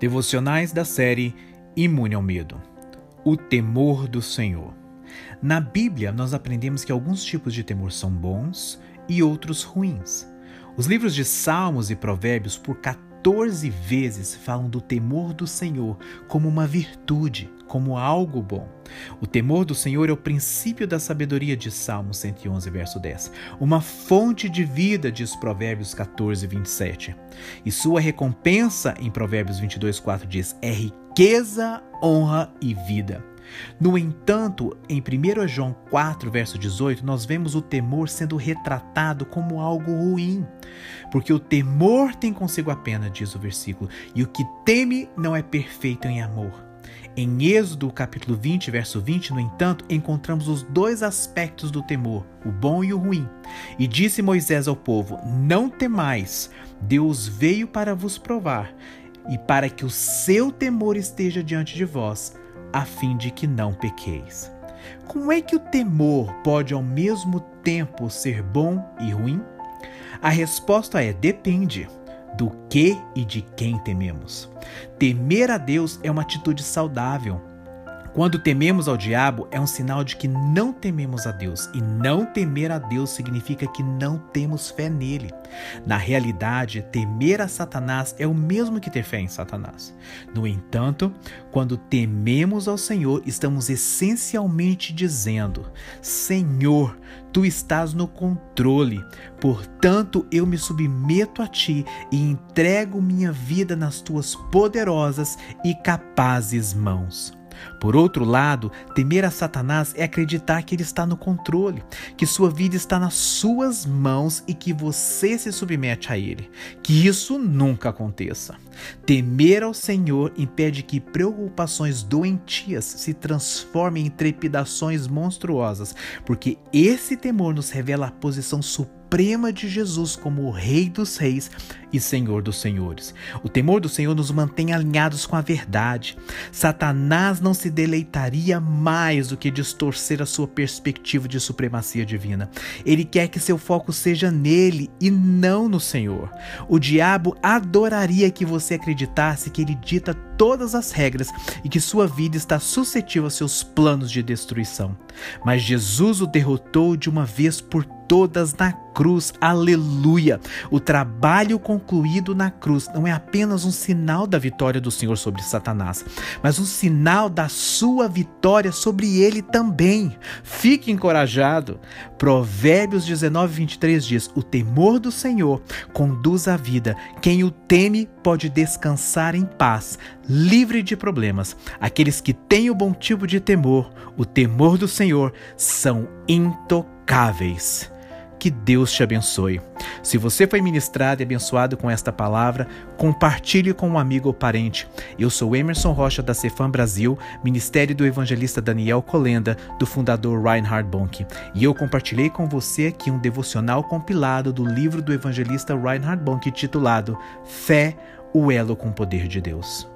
Devocionais da série Imune ao Medo. O temor do Senhor. Na Bíblia, nós aprendemos que alguns tipos de temor são bons e outros ruins. Os livros de Salmos e Provérbios, por 14 vezes, falam do temor do Senhor como uma virtude, como algo bom. O temor do Senhor é o princípio da sabedoria de Salmo 111, verso 10. Uma fonte de vida, diz Provérbios 14, 27. E sua recompensa, em Provérbios 22, 4, diz: é riqueza, honra e vida. No entanto, em 1 João 4, verso 18, nós vemos o temor sendo retratado como algo ruim. Porque o temor tem consigo a pena, diz o versículo, e o que teme não é perfeito em amor. Em Êxodo, capítulo 20, verso 20, no entanto, encontramos os dois aspectos do temor, o bom e o ruim. E disse Moisés ao povo: Não temais, Deus veio para vos provar, e para que o seu temor esteja diante de vós, a fim de que não pequeis. Como é que o temor pode ao mesmo tempo ser bom e ruim? A resposta é: depende do que e de quem tememos. Temer a Deus é uma atitude saudável. Quando tememos ao diabo, é um sinal de que não tememos a Deus. E não temer a Deus significa que não temos fé nele. Na realidade, temer a Satanás é o mesmo que ter fé em Satanás. No entanto, quando tememos ao Senhor, estamos essencialmente dizendo: Senhor, tu estás no controle, portanto eu me submeto a ti e entrego minha vida nas tuas poderosas e capazes mãos. Por outro lado, temer a Satanás é acreditar que ele está no controle, que sua vida está nas suas mãos e que você se submete a ele. Que isso nunca aconteça. Temer ao Senhor impede que preocupações doentias se transformem em trepidações monstruosas, porque esse temor nos revela a posição suprema suprema de Jesus como o Rei dos Reis e Senhor dos Senhores. O temor do Senhor nos mantém alinhados com a verdade. Satanás não se deleitaria mais do que distorcer a sua perspectiva de supremacia divina. Ele quer que seu foco seja nele e não no Senhor. O diabo adoraria que você acreditasse que ele dita todas as regras e que sua vida está suscetível a seus planos de destruição. Mas Jesus o derrotou de uma vez por todas na cruz. Aleluia! O trabalho concluído na cruz não é apenas um sinal da vitória do Senhor sobre Satanás, mas um sinal da sua vitória sobre ele também. Fique encorajado. Provérbios 19, 23 diz: O temor do Senhor conduz à vida. Quem o teme pode descansar em paz, livre de problemas. Aqueles que têm o bom tipo de temor, o temor do Senhor, são intocáveis. Que Deus te abençoe. Se você foi ministrado e abençoado com esta palavra, compartilhe com um amigo ou parente. Eu sou Emerson Rocha da Cefam Brasil, Ministério do Evangelista Daniel Colenda, do fundador Reinhard Bonk. E eu compartilhei com você aqui um devocional compilado do livro do evangelista Reinhard Bonk titulado Fé, o elo com o poder de Deus.